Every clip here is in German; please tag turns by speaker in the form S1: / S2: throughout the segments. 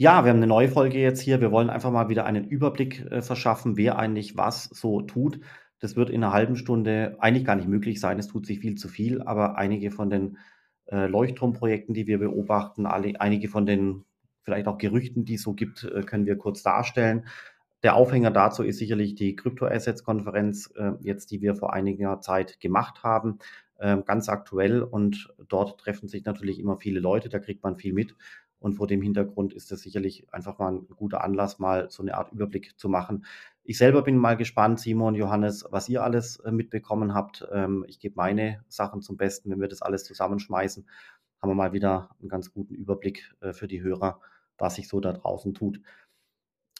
S1: Ja, wir haben eine neue Folge jetzt hier. Wir wollen einfach mal wieder einen Überblick äh, verschaffen, wer eigentlich was so tut. Das wird in einer halben Stunde eigentlich gar nicht möglich sein. Es tut sich viel zu viel, aber einige von den äh, Leuchtturmprojekten, die wir beobachten, alle, einige von den vielleicht auch Gerüchten, die es so gibt, äh, können wir kurz darstellen. Der Aufhänger dazu ist sicherlich die Crypto-Assets-Konferenz, äh, jetzt, die wir vor einiger Zeit gemacht haben, äh, ganz aktuell. Und dort treffen sich natürlich immer viele Leute, da kriegt man viel mit. Und vor dem Hintergrund ist das sicherlich einfach mal ein guter Anlass, mal so eine Art Überblick zu machen. Ich selber bin mal gespannt, Simon, Johannes, was ihr alles äh, mitbekommen habt. Ähm, ich gebe meine Sachen zum Besten. Wenn wir das alles zusammenschmeißen, haben wir mal wieder einen ganz guten Überblick äh, für die Hörer, was sich so da draußen tut.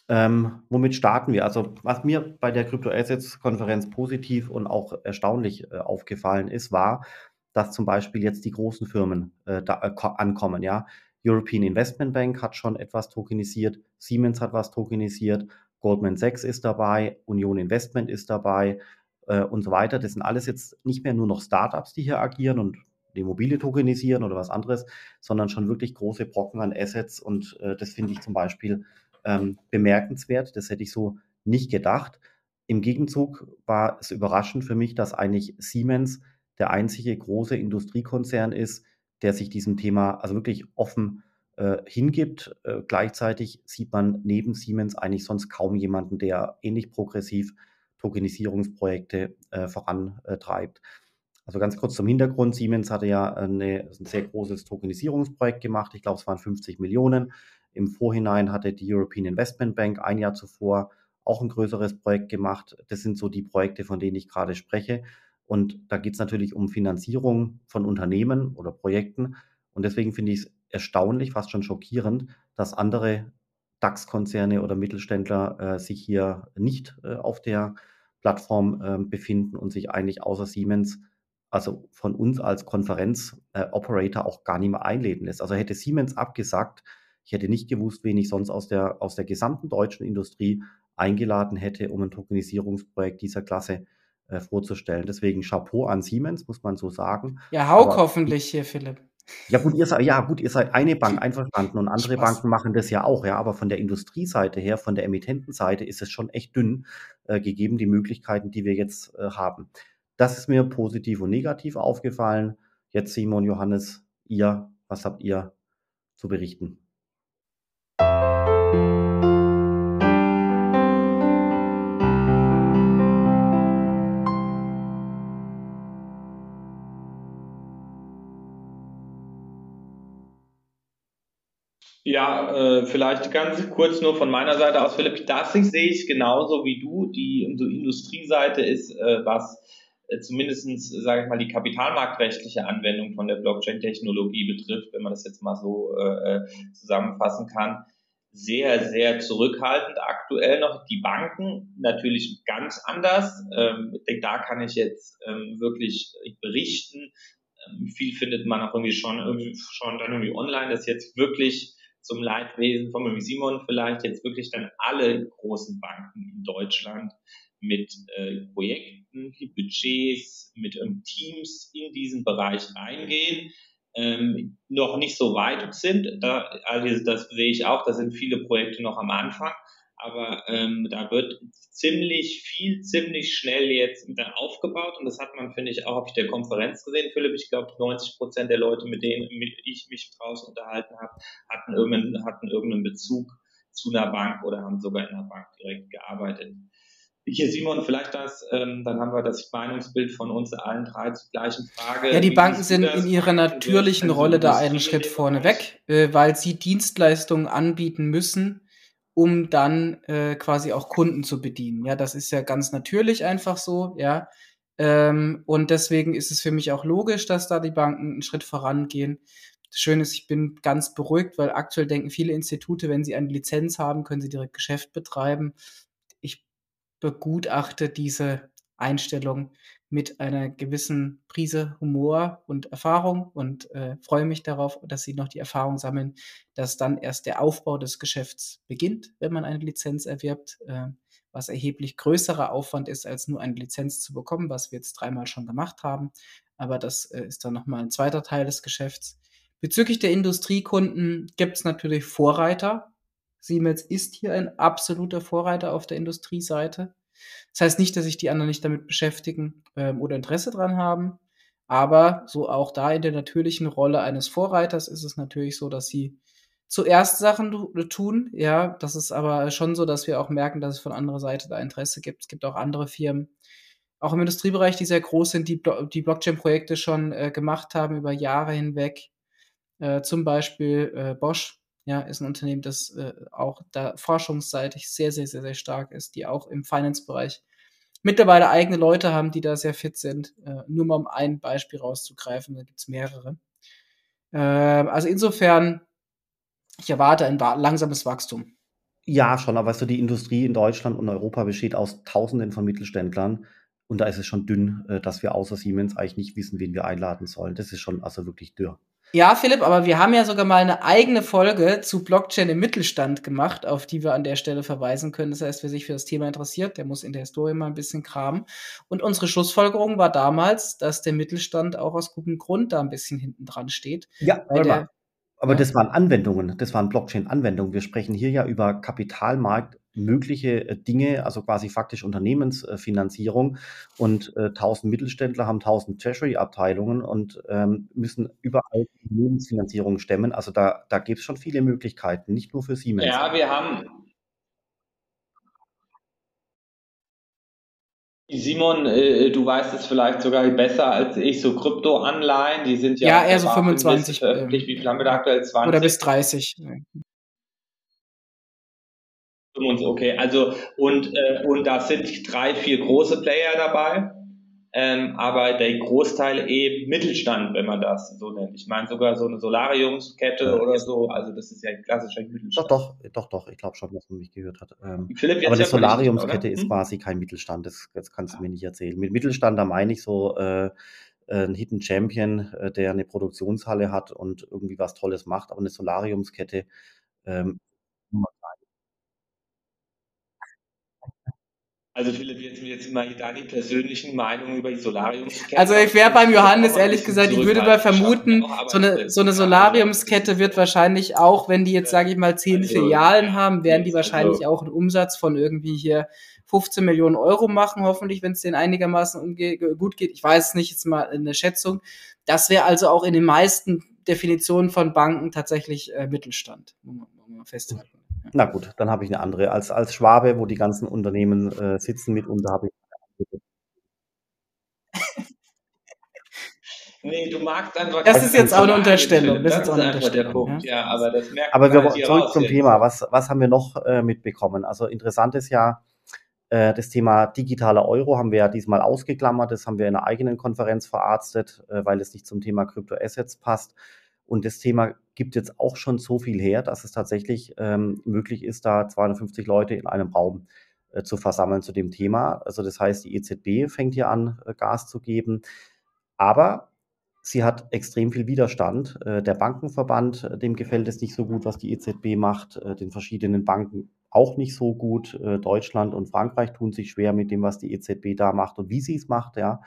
S1: Ähm, womit starten wir? Also, was mir bei der Crypto Assets Konferenz positiv und auch erstaunlich äh, aufgefallen ist, war, dass zum Beispiel jetzt die großen Firmen äh, da, äh, ankommen. Ja, European Investment Bank hat schon etwas tokenisiert, Siemens hat was tokenisiert, Goldman Sachs ist dabei, Union Investment ist dabei äh, und so weiter. Das sind alles jetzt nicht mehr nur noch Startups, die hier agieren und die Immobilie tokenisieren oder was anderes, sondern schon wirklich große Brocken an Assets und äh, das finde ich zum Beispiel ähm, bemerkenswert. Das hätte ich so nicht gedacht. Im Gegenzug war es überraschend für mich, dass eigentlich Siemens der einzige große Industriekonzern ist, der sich diesem Thema also wirklich offen äh, hingibt. Äh, gleichzeitig sieht man neben Siemens eigentlich sonst kaum jemanden, der ähnlich progressiv Tokenisierungsprojekte äh, vorantreibt. Also ganz kurz zum Hintergrund. Siemens hatte ja eine, ein sehr großes Tokenisierungsprojekt gemacht. Ich glaube, es waren 50 Millionen. Im Vorhinein hatte die European Investment Bank ein Jahr zuvor auch ein größeres Projekt gemacht. Das sind so die Projekte, von denen ich gerade spreche. Und da geht es natürlich um Finanzierung von Unternehmen oder Projekten. Und deswegen finde ich es erstaunlich, fast schon schockierend, dass andere DAX-Konzerne oder Mittelständler äh, sich hier nicht äh, auf der Plattform äh, befinden und sich eigentlich außer Siemens, also von uns als Konferenz-Operator auch gar nicht mehr einladen lässt. Also hätte Siemens abgesagt, ich hätte nicht gewusst, wen ich sonst aus der, aus der gesamten deutschen Industrie eingeladen hätte, um ein Tokenisierungsprojekt dieser Klasse äh, vorzustellen. Deswegen Chapeau an Siemens, muss man so sagen.
S2: Ja, Hauk hoffentlich hier, Philipp.
S1: Ja gut, ihr seid, ja gut, ihr seid eine Bank einverstanden und andere Spaß. Banken machen das ja auch, ja, aber von der Industrieseite her, von der Emittentenseite ist es schon echt dünn, äh, gegeben die Möglichkeiten, die wir jetzt äh, haben. Das ist mir positiv und negativ aufgefallen. Jetzt Simon, Johannes, ihr, was habt ihr zu berichten?
S3: Ja, äh, vielleicht ganz kurz nur von meiner Seite aus, Philipp. Das sehe ich genauso wie du. Die so Industrieseite ist, äh, was äh, zumindestens, sage ich mal, die kapitalmarktrechtliche Anwendung von der Blockchain-Technologie betrifft, wenn man das jetzt mal so zusammenfassen kann, sehr, sehr zurückhaltend aktuell noch. Die Banken natürlich ganz anders. Ähm, ich denke, da kann ich jetzt ähm, wirklich berichten. Ähm, viel findet man auch irgendwie schon, irgendwie schon dann irgendwie online, dass jetzt wirklich zum Leidwesen von Simon vielleicht jetzt wirklich dann alle großen Banken in Deutschland mit äh, Projekten, Budgets, mit ähm, Teams in diesen Bereich reingehen, ähm, noch nicht so weit sind. Da, also das sehe ich auch, da sind viele Projekte noch am Anfang, aber ähm, da wird ziemlich viel, ziemlich schnell jetzt dann aufgebaut und das hat man, finde ich, auch auf der Konferenz gesehen, Philipp. Ich glaube, 90 Prozent der Leute, mit denen mit ich mich draußen unterhalten habe, hatten irgendeinen, hatten irgendeinen Bezug zu einer Bank oder haben sogar in einer Bank direkt gearbeitet. Hier, Simon, vielleicht das, ähm, dann haben wir das Meinungsbild von uns allen drei zur gleichen Frage.
S2: Ja, die Banken sind in ihrer natürlichen Rolle da einen Schritt vorne weg, äh, weil sie Dienstleistungen anbieten müssen, um dann äh, quasi auch Kunden zu bedienen. Ja, das ist ja ganz natürlich einfach so, ja. Ähm, und deswegen ist es für mich auch logisch, dass da die Banken einen Schritt vorangehen. Das Schöne ist, ich bin ganz beruhigt, weil aktuell denken viele Institute, wenn sie eine Lizenz haben, können sie direkt Geschäft betreiben. Ich begutachte diese Einstellung mit einer gewissen Prise Humor und Erfahrung und äh, freue mich darauf, dass Sie noch die Erfahrung sammeln, dass dann erst der Aufbau des Geschäfts beginnt, wenn man eine Lizenz erwirbt, äh, was erheblich größerer Aufwand ist, als nur eine Lizenz zu bekommen, was wir jetzt dreimal schon gemacht haben. Aber das äh, ist dann nochmal ein zweiter Teil des Geschäfts. Bezüglich der Industriekunden gibt es natürlich Vorreiter, Siemens ist hier ein absoluter Vorreiter auf der Industrieseite. Das heißt nicht, dass sich die anderen nicht damit beschäftigen ähm, oder Interesse dran haben. Aber so auch da in der natürlichen Rolle eines Vorreiters ist es natürlich so, dass sie zuerst Sachen tun. Ja, das ist aber schon so, dass wir auch merken, dass es von anderer Seite da Interesse gibt. Es gibt auch andere Firmen, auch im Industriebereich, die sehr groß sind, die, die Blockchain-Projekte schon äh, gemacht haben über Jahre hinweg. Äh, zum Beispiel äh, Bosch, ja, ist ein Unternehmen, das äh, auch da forschungsseitig sehr, sehr, sehr, sehr stark ist, die auch im Finance-Bereich mittlerweile eigene Leute haben, die da sehr fit sind. Äh, nur mal um ein Beispiel rauszugreifen, da gibt's mehrere. Äh, also insofern, ich erwarte ein langsames Wachstum.
S1: Ja, schon, aber weißt du, die Industrie in Deutschland und Europa besteht aus Tausenden von Mittelständlern. Und da ist es schon dünn, äh, dass wir außer Siemens eigentlich nicht wissen, wen wir einladen sollen. Das ist schon also wirklich dürr.
S2: Ja, Philipp, aber wir haben ja sogar mal eine eigene Folge zu Blockchain im Mittelstand gemacht, auf die wir an der Stelle verweisen können. Das heißt, wer sich für das Thema interessiert, der muss in der Historie mal ein bisschen kramen. Und unsere Schlussfolgerung war damals, dass der Mittelstand auch aus gutem Grund da ein bisschen hinten dran steht.
S1: Ja, weil der, aber das waren Anwendungen, das waren Blockchain-Anwendungen. Wir sprechen hier ja über Kapitalmarkt, mögliche äh, Dinge, also quasi faktisch Unternehmensfinanzierung. Und äh, 1000 Mittelständler haben 1000 Treasury-Abteilungen und ähm, müssen überall die Unternehmensfinanzierung stemmen. Also da, da gibt es schon viele Möglichkeiten, nicht nur für Siemens.
S3: Ja, wir haben, Simon, äh, du weißt es vielleicht sogar besser als ich, so Kryptoanleihen, die sind
S2: ja, ja eher so 25
S3: veröffentlicht. Wie viel haben wir da aktuell? 20?
S2: Oder bis 30.
S3: Okay, also und, äh, und da sind drei, vier große Player dabei, ähm, aber der Großteil eben Mittelstand, wenn man das so nennt. Ich meine sogar so eine Solariumskette ja. oder so, also das ist ja ein klassischer
S1: Mittelstand. Doch, doch, doch, doch, ich glaube schon, dass man mich gehört hat. Ähm, Philipp, aber eine Solariumskette ist hm? quasi kein Mittelstand, das, das kannst du ja. mir nicht erzählen. Mit Mittelstand, da meine ich so äh, ein Hidden Champion, äh, der eine Produktionshalle hat und irgendwie was Tolles macht, aber eine Solariumskette ähm,
S3: Also Philipp, jetzt, jetzt mal deine persönlichen Meinungen über die Solariumskette.
S2: Also ich wäre beim Johannes ehrlich gesagt, ich würde mal vermuten, so eine, so eine Solariumskette wird wahrscheinlich auch, wenn die jetzt, sage ich mal, zehn also, Filialen haben, werden die wahrscheinlich also, auch einen Umsatz von irgendwie hier 15 Millionen Euro machen, hoffentlich, wenn es denen einigermaßen gut geht. Ich weiß es nicht, jetzt mal eine Schätzung. Das wäre also auch in den meisten Definitionen von Banken tatsächlich äh, Mittelstand, muss man festhalten.
S1: Na gut, dann habe ich eine andere. Als als Schwabe, wo die ganzen Unternehmen, äh, sitzen mitunter, habe ich
S3: Nee, du magst einfach
S2: Das ist jetzt auch eine Unterstellung.
S3: Das, das ist, einfach der Punkt. Ja, ja aber das merkt
S1: Aber wir halt zurück zum Thema. Was was haben wir noch, äh, mitbekommen? Also, interessant ist ja, äh, das Thema digitaler Euro haben wir ja diesmal ausgeklammert. Das haben wir in einer eigenen Konferenz verarztet, äh, weil es nicht zum Thema Kryptoassets passt. Und das Thema gibt jetzt auch schon so viel her, dass es tatsächlich ähm, möglich ist, da 250 Leute in einem Raum äh, zu versammeln zu dem Thema. Also das heißt, die EZB fängt hier an, äh, Gas zu geben. Aber sie hat extrem viel Widerstand. Äh, der Bankenverband, äh, dem gefällt es nicht so gut, was die EZB macht, äh, den verschiedenen Banken auch nicht so gut. Deutschland und Frankreich tun sich schwer mit dem, was die EZB da macht und wie sie es macht. Ja.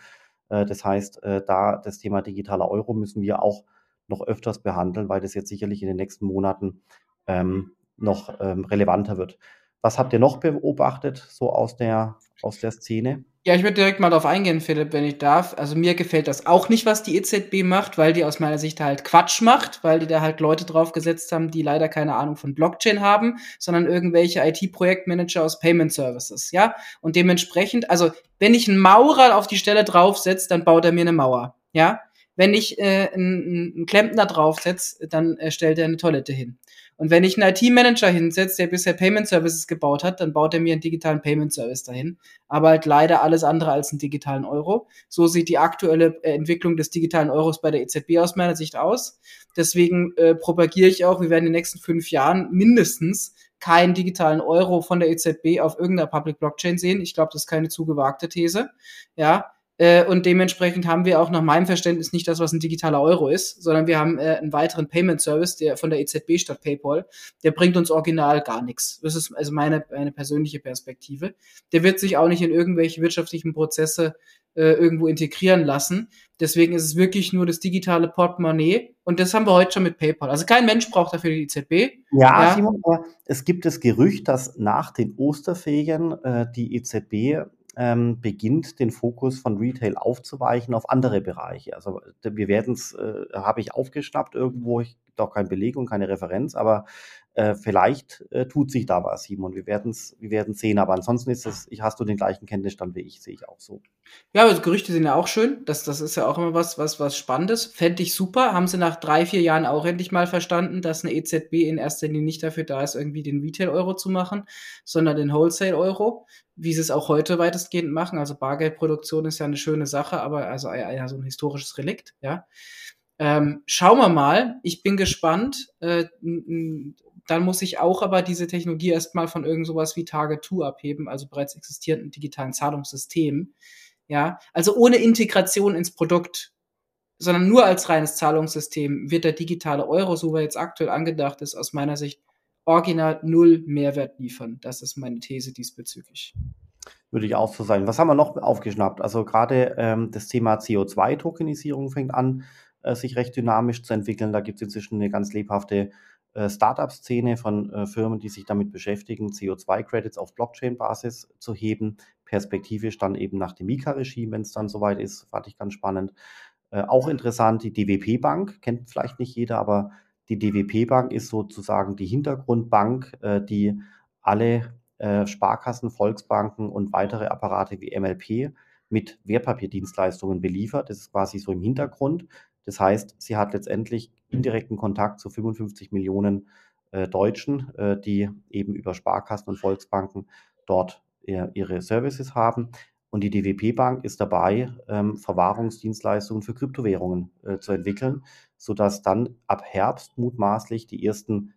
S1: das heißt, da das Thema digitaler Euro müssen wir auch noch öfters behandeln, weil das jetzt sicherlich in den nächsten Monaten ähm, noch ähm, relevanter wird. Was habt ihr noch beobachtet, so aus der, aus der Szene?
S2: Ja, ich würde direkt mal darauf eingehen, Philipp, wenn ich darf. Also mir gefällt das auch nicht, was die EZB macht, weil die aus meiner Sicht halt Quatsch macht, weil die da halt Leute draufgesetzt haben, die leider keine Ahnung von Blockchain haben, sondern irgendwelche IT-Projektmanager aus Payment Services, ja? Und dementsprechend, also wenn ich einen Maurer auf die Stelle draufsetze, dann baut er mir eine Mauer, ja? Wenn ich äh, einen, einen Klempner draufsetze, dann äh, stellt er eine Toilette hin. Und wenn ich einen IT-Manager hinsetze, der bisher Payment Services gebaut hat, dann baut er mir einen digitalen Payment Service dahin. Aber halt leider alles andere als einen digitalen Euro. So sieht die aktuelle äh, Entwicklung des digitalen Euros bei der EZB aus meiner Sicht aus. Deswegen äh, propagiere ich auch, wir werden in den nächsten fünf Jahren mindestens keinen digitalen Euro von der EZB auf irgendeiner Public Blockchain sehen. Ich glaube, das ist keine zu gewagte These. Ja, Äh, und dementsprechend haben wir auch nach meinem Verständnis nicht das, was ein digitaler Euro ist, sondern wir haben äh, einen weiteren Payment Service, der von der EZB statt PayPal, der bringt uns original gar nichts. Das ist also meine, meine persönliche Perspektive. Der wird sich auch nicht in irgendwelche wirtschaftlichen Prozesse äh, irgendwo integrieren lassen. Deswegen ist es wirklich nur das digitale Portemonnaie und das haben wir heute schon mit PayPal. Also kein Mensch braucht dafür die EZB.
S1: Ja, ja. Simon, aber es gibt das Gerücht, dass nach den Osterferien äh, die EZB ähm, beginnt, den Fokus von Retail aufzuweichen auf andere Bereiche. Also wir werden es, äh, habe ich aufgeschnappt irgendwo, ich gibt auch keine Belegung, keine Referenz, aber äh, vielleicht äh, tut sich da was, Simon. Wir werden es wir werden sehen. Aber ansonsten ist es, ich hast du den gleichen Kenntnisstand wie ich, sehe ich auch so.
S2: Ja, aber Gerüchte sind ja auch schön. Das, das ist ja auch immer was, was, was Spannendes. Fände ich super. Haben sie nach drei, vier Jahren auch endlich mal verstanden, dass eine EZB in erster Linie nicht dafür da ist, irgendwie den Retail-Euro zu machen, sondern den Wholesale-Euro, wie sie es auch heute weitestgehend machen. Also Bargeldproduktion ist ja eine schöne Sache, aber also ja, so ein historisches Relikt, ja. Ähm, schauen wir mal. Ich bin gespannt. Äh, dann muss ich auch aber diese Technologie erstmal von irgend sowas wie Target 2 abheben, also bereits existierenden digitalen Zahlungssystemen. Ja, also ohne Integration ins Produkt, sondern nur als reines Zahlungssystem wird der digitale Euro, so wie er jetzt aktuell angedacht ist, aus meiner Sicht original null Mehrwert liefern. Das ist meine These diesbezüglich.
S1: Würde ich auch so sein. Was haben wir noch aufgeschnappt? Also gerade ähm, das Thema CO2-Tokenisierung fängt an, sich recht dynamisch zu entwickeln. Da gibt es inzwischen eine ganz lebhafte äh, Startup-Szene von äh, Firmen, die sich damit beschäftigen, CO2-Credits auf Blockchain-Basis zu heben. Perspektivisch dann eben nach dem Mika-Regime, wenn es dann soweit ist, fand ich ganz spannend. Äh, auch interessant, die DWP-Bank, kennt vielleicht nicht jeder, aber die DWP-Bank ist sozusagen die Hintergrundbank, äh, die alle äh, Sparkassen, Volksbanken und weitere Apparate wie MLP mit Wertpapierdienstleistungen beliefert. Das ist quasi so im Hintergrund. Das heißt, sie hat letztendlich indirekten Kontakt zu 55 Millionen äh, Deutschen, äh, die eben über Sparkassen und Volksbanken dort äh, ihre Services haben. Und die DWP Bank ist dabei, ähm, Verwahrungsdienstleistungen für Kryptowährungen äh, zu entwickeln, sodass dann ab Herbst mutmaßlich die ersten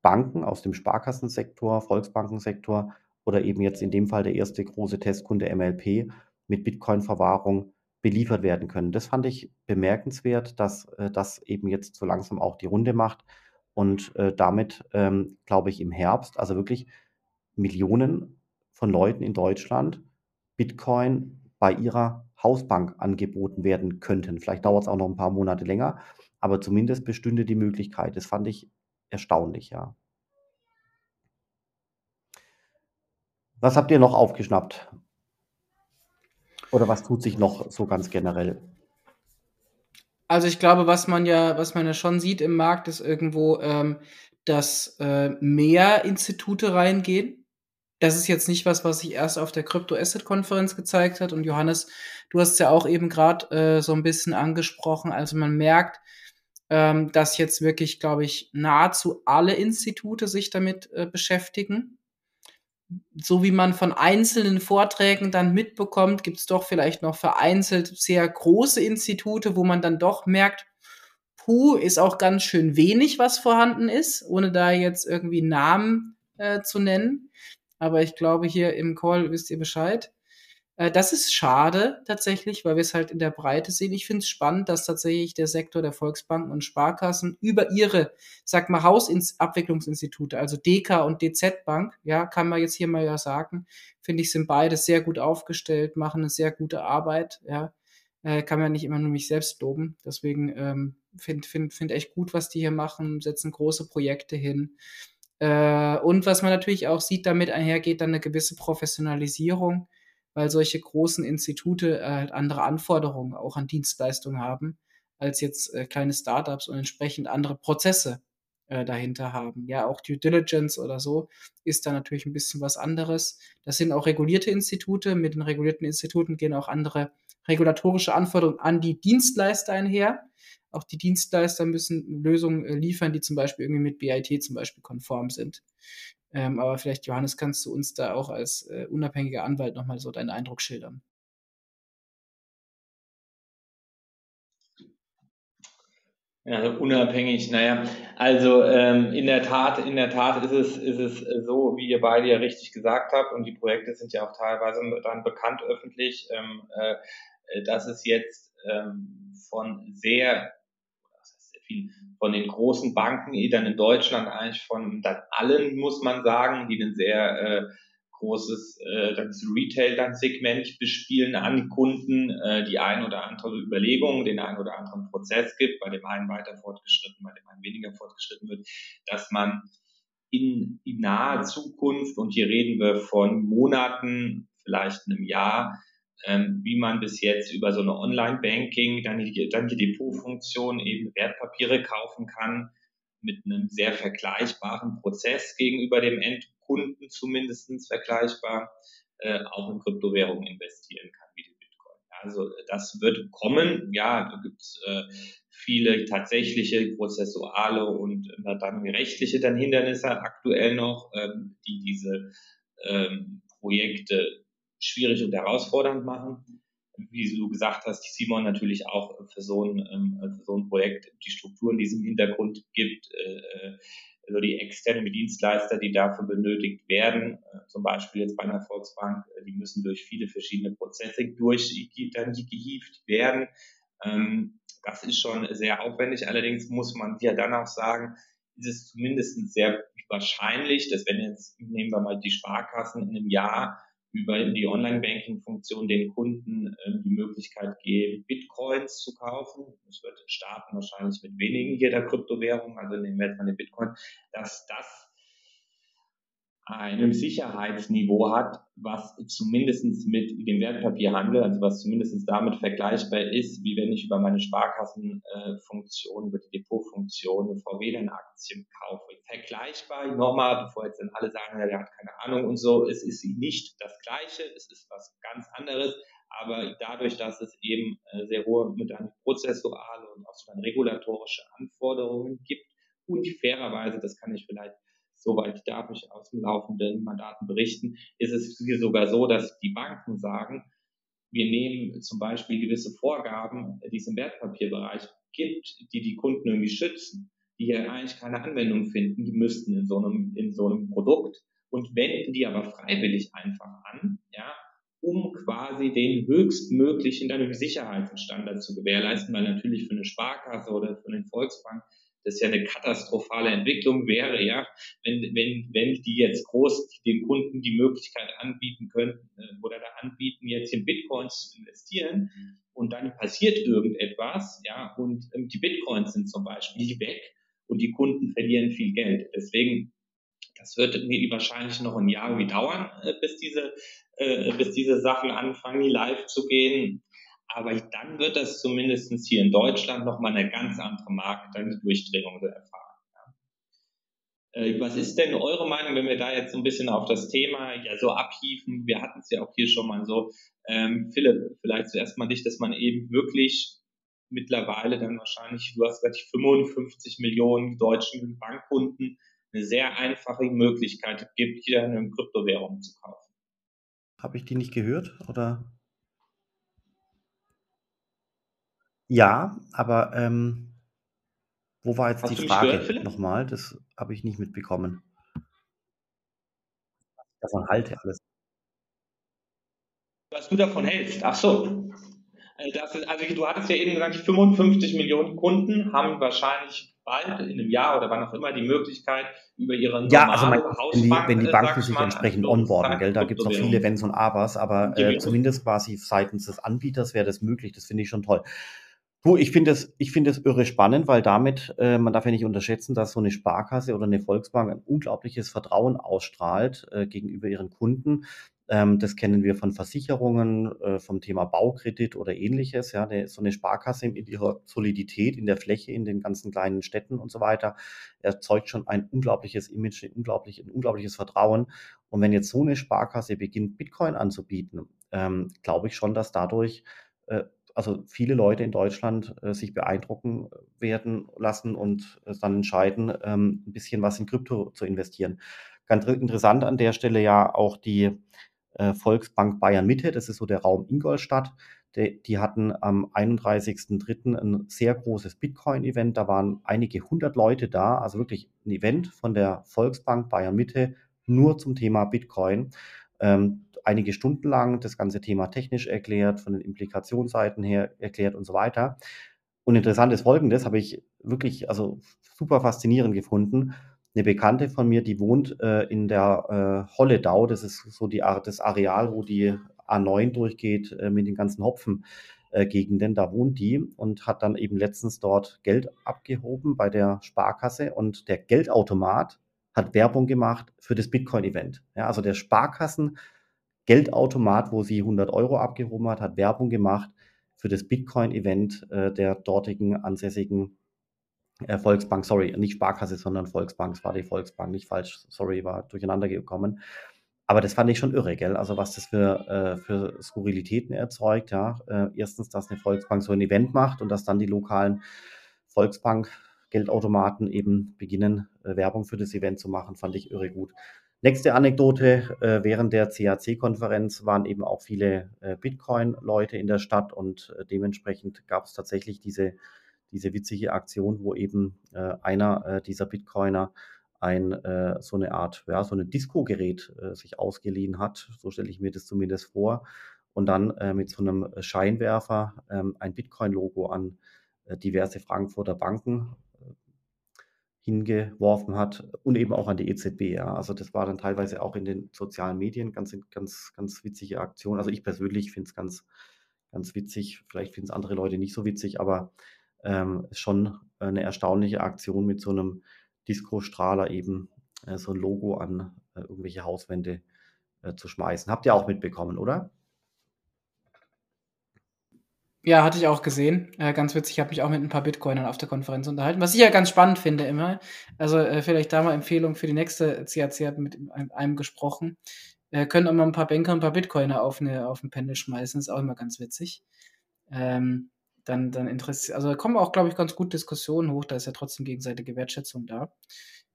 S1: Banken aus dem Sparkassensektor, Volksbankensektor oder eben jetzt in dem Fall der erste große Testkunde MLP mit Bitcoin-Verwahrung beliefert werden können. Das fand ich bemerkenswert, dass äh, das eben jetzt so langsam auch die Runde macht und äh, damit, ähm, glaube ich, im Herbst, also wirklich Millionen von Leuten in Deutschland Bitcoin bei ihrer Hausbank angeboten werden könnten. Vielleicht dauert es auch noch ein paar Monate länger, aber zumindest bestünde die Möglichkeit. Das fand ich erstaunlich, ja. Was habt ihr noch aufgeschnappt? Oder was tut sich noch so ganz generell?
S2: Also ich glaube, was man ja, was man ja schon sieht im Markt, ist irgendwo, ähm, dass äh, mehr Institute reingehen. Das ist jetzt nicht was, was sich erst auf der Crypto-Asset-Konferenz gezeigt hat. Und Johannes, du hast ja auch eben gerade äh, so ein bisschen angesprochen. Also man merkt, ähm, dass jetzt wirklich, glaube ich, nahezu alle Institute sich damit äh, beschäftigen so wie man von einzelnen Vorträgen dann mitbekommt, gibt es doch vielleicht noch vereinzelt sehr große Institute, wo man dann doch merkt, puh, ist auch ganz schön wenig, was vorhanden ist, ohne da jetzt irgendwie Namen äh, zu nennen. Aber ich glaube, hier im Call wisst ihr Bescheid. Äh, das ist schade tatsächlich, weil wir es halt in der Breite sehen. Ich finde es spannend, dass tatsächlich der Sektor der Volksbanken und Sparkassen über ihre, sag mal, Hausabwicklungsinstitute, also DK und DZ Bank, ja, kann man jetzt hier mal ja sagen, finde ich, sind beide sehr gut aufgestellt, machen eine sehr gute Arbeit, ja. Äh, kann man nicht immer nur mich selbst loben. Deswegen ähm, finde find, find echt gut, was die hier machen, setzen große Projekte hin. Äh, und was man natürlich auch sieht, damit einhergeht dann eine gewisse Professionalisierung weil solche großen Institute äh, halt andere Anforderungen auch an Dienstleistungen haben, als jetzt äh, kleine Startups und entsprechend andere Prozesse äh, dahinter haben. Ja, auch Due Diligence oder so ist da natürlich ein bisschen was anderes. Das sind auch regulierte Institute. Mit den regulierten Instituten gehen auch andere regulatorische Anforderungen an die Dienstleister einher. Auch die Dienstleister müssen Lösungen äh, liefern, die zum Beispiel irgendwie mit BIT zum Beispiel konform sind. Ähm, aber vielleicht, Johannes, kannst du uns da auch als äh, unabhängiger Anwalt nochmal so deinen Eindruck schildern.
S3: Ja, unabhängig, naja, also ähm, in der Tat, in der Tat ist es, ist es so, wie ihr beide ja richtig gesagt habt, und die Projekte sind ja auch teilweise dann bekannt öffentlich. Ähm, äh, dass es jetzt ähm, von sehr viel, von den großen Banken, die dann in Deutschland eigentlich von dann allen, muss man sagen, die einen sehr äh, großes äh, Retail-Segment bespielen an Kunden, äh, die ein oder andere Überlegung, den ein oder anderen Prozess gibt, bei dem einen weiter fortgeschritten, bei dem einen weniger fortgeschritten wird, dass man in, in naher Zukunft, und hier reden wir von Monaten, vielleicht einem Jahr, ähm, wie man bis jetzt über so eine Online-Banking, dann die, dann die Depotfunktion eben Wertpapiere kaufen kann, mit einem sehr vergleichbaren Prozess gegenüber dem Endkunden zumindestens vergleichbar, äh, auch in Kryptowährungen investieren kann, wie den Bitcoin. Also das wird kommen. Ja, da gibt es äh, viele tatsächliche, prozessuale und äh, dann rechtliche dann Hindernisse aktuell noch, ähm, die diese ähm, Projekte schwierig und herausfordernd machen wie du gesagt hast, Simon natürlich auch für so ein, ähm, für so ein Projekt die Strukturen, die es im Hintergrund gibt, also die externen Dienstleister, die dafür benötigt werden, äh, zum Beispiel jetzt bei einer Volksbank, die müssen durch viele verschiedene Prozesse durch dann gehievt werden. Ähm, das ist schon sehr aufwendig. Allerdings muss man ja dann auch sagen, ist es zumindest sehr wahrscheinlich, dass wenn jetzt, nehmen wir mal die Sparkassen in einem Jahr über die Online-Banking-Funktion den Kunden äh, die Möglichkeit geben, Bitcoins zu kaufen. Es wird starten wahrscheinlich mit wenigen jeder Kryptowährung, also nehmen wir jetzt mal den Bitcoin, dass das einem Sicherheitsniveau hat, was zumindest mit dem Wertpapierhandel, also was zumindest damit vergleichbar ist, wie wenn ich über meine Sparkassenfunktion, über die Depotfunktion eine VW dann Aktien kaufe. Vergleichbar, nochmal, bevor jetzt dann alle sagen, der hat keine Ahnung und so, es ist nicht das Gleiche, es ist was ganz anderes, aber dadurch, dass es eben äh, sehr hohe mit einem prozessuale und auch so dann regulatorische Anforderungen gibt und fairerweise, das kann ich vielleicht soweit darf ich aus dem laufenden Mandaten berichten, ist es hier sogar so, dass die Banken sagen, wir nehmen zum Beispiel gewisse Vorgaben, die es im Wertpapierbereich gibt, die die Kunden irgendwie schützen, die ja eigentlich keine Anwendung finden, die müssten in so einem, in so einem Produkt und wenden die aber freiwillig einfach an, ja, um quasi den höchstmöglichen dann Sicherheitsstandard zu gewährleisten, weil natürlich für eine Sparkasse oder für eine Volksbank das ja eine katastrophale Entwicklung wäre, ja, wenn, wenn, wenn die jetzt groß den Kunden die Möglichkeit anbieten könnten äh, oder da anbieten, jetzt in Bitcoins zu investieren und dann passiert irgendetwas, ja, und ähm, die Bitcoins sind zum Beispiel weg und die Kunden verlieren viel Geld. Deswegen, das wird mir wahrscheinlich noch ein Jahr wie dauern, äh, bis diese, äh, bis diese Sachen anfangen, live zu gehen. Aber dann wird das zumindest hier in Deutschland nochmal eine ganz andere Marke, dann die Durchdringung erfahren. Ja. Äh, was ist denn eure Meinung, wenn wir da jetzt so ein bisschen auf das Thema ja so abhieven? Wir hatten es ja auch hier schon mal so. Ähm, Philipp, vielleicht zuerst mal dich, dass man eben wirklich mittlerweile dann wahrscheinlich, du hast gesagt, 55 Millionen deutschen Bankkunden eine sehr einfache Möglichkeit gibt, hier eine Kryptowährung zu kaufen.
S1: Habe ich die nicht gehört? Oder? Ja, aber, ähm, wo war jetzt Hast die du Frage gehört, nochmal? Das habe ich nicht mitbekommen. Davon halte alles.
S3: Was du davon hältst. Ach so. Äh, das ist, also du hattest ja eben gesagt, 55 Millionen Kunden haben wahrscheinlich bald in einem Jahr oder wann auch immer die Möglichkeit über ihre
S1: Ja, also man, wenn die, wenn die äh, Banken sich entsprechend onboarden, gell, da gibt es noch viele Wenns und Abers, aber äh, zumindest quasi seitens des Anbieters wäre das möglich, das finde ich schon toll. Du, ich finde es ich finde es irre spannend, weil damit äh, man darf ja nicht unterschätzen, dass so eine Sparkasse oder eine Volksbank ein unglaubliches Vertrauen ausstrahlt äh, gegenüber ihren Kunden. Ähm, das kennen wir von Versicherungen, äh, vom Thema Baukredit oder ähnliches. Ja, eine, so eine Sparkasse in ihrer Solidität in der Fläche, in den ganzen kleinen Städten und so weiter, erzeugt schon ein unglaubliches Image, ein, unglaublich, ein unglaubliches Vertrauen. Und wenn jetzt so eine Sparkasse beginnt, Bitcoin anzubieten, ähm, glaube ich schon, dass dadurch äh, also viele Leute in Deutschland äh, sich beeindrucken werden lassen und äh, dann entscheiden, ähm, ein bisschen was in Krypto zu investieren. Ganz interessant an der Stelle ja auch die äh, Volksbank Bayern Mitte, das ist so der Raum Ingolstadt. Die, die hatten am 31.03. ein sehr großes Bitcoin-Event. Da waren einige hundert Leute da, also wirklich ein Event von der Volksbank Bayern Mitte nur zum Thema Bitcoin. Ähm, einige Stunden lang das ganze Thema technisch erklärt, von den Implikationsseiten her erklärt und so weiter. Und interessant ist Folgendes, habe ich wirklich also super faszinierend gefunden. Eine Bekannte von mir, die wohnt äh, in der äh, Holledau, das ist so die Art, das Areal, wo die A9 durchgeht äh, mit den ganzen Hopfengegenden, da wohnt die und hat dann eben letztens dort Geld abgehoben bei der Sparkasse und der Geldautomat hat Werbung gemacht für das Bitcoin-Event. Ja, also der Sparkassen Geldautomat, wo sie 100 Euro abgehoben hat, hat Werbung gemacht für das Bitcoin-Event äh, der dortigen ansässigen äh, Volksbank, sorry, nicht Sparkasse, sondern Volksbank, es war die Volksbank, nicht falsch, sorry, war durcheinander gekommen. Aber das fand ich schon irre, gell? Also was das für, äh, für Skurrilitäten erzeugt, ja. Äh, erstens, dass eine Volksbank so ein Event macht und dass dann die lokalen Volksbank-Geldautomaten eben beginnen, äh, Werbung für das Event zu machen, fand ich irre gut. Nächste Anekdote, äh, während der CAC-Konferenz waren eben auch viele äh, Bitcoin-Leute in der Stadt und äh, dementsprechend gab es tatsächlich diese, diese witzige Aktion, wo eben äh, einer äh, dieser Bitcoiner ein äh, so eine Art, ja, so ein Disco-Gerät sich ausgeliehen hat, so stelle ich mir das zumindest vor, und dann mit so einem Scheinwerfer ähm, ein Bitcoin-Logo an diverse Frankfurter Banken hingeworfen hat und eben auch an die EZB. Ja. Also das war dann teilweise auch in den sozialen Medien ganz, ganz, ganz witzige Aktion. Also ich persönlich finde es ganz, ganz witzig. Vielleicht finden es andere Leute nicht so witzig, aber ähm, schon eine erstaunliche Aktion mit so einem Disco-Strahler eben äh, so ein Logo an äh, irgendwelche Hauswände äh, zu schmeißen. Habt ihr auch mitbekommen, oder?
S2: Ja, hatte ich auch gesehen. Äh, ganz witzig, ich habe mich auch mit ein paar Bitcoinern auf der Konferenz unterhalten, was ich ja ganz spannend finde immer. Also äh, vielleicht da mal Empfehlung für die nächste CAC hat mit einem gesprochen. Äh, können auch mal ein paar Banker und ein paar Bitcoiner auf, eine, auf ein Panel schmeißen, ist auch immer ganz witzig. Ähm, dann, dann interessiert, also da kommen auch, glaube ich, ganz gut Diskussionen hoch, da ist ja trotzdem gegenseitige Wertschätzung da.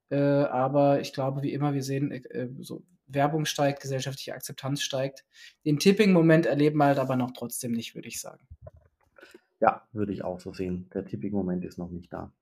S2: Äh, aber ich glaube, wie immer, wir sehen, äh, so Werbung steigt, gesellschaftliche Akzeptanz steigt. Den Tipping-Moment erleben wir halt aber noch trotzdem nicht, würde ich sagen.
S1: Ja, würde ich auch so sehen. Der Tipping-Moment ist noch nicht da.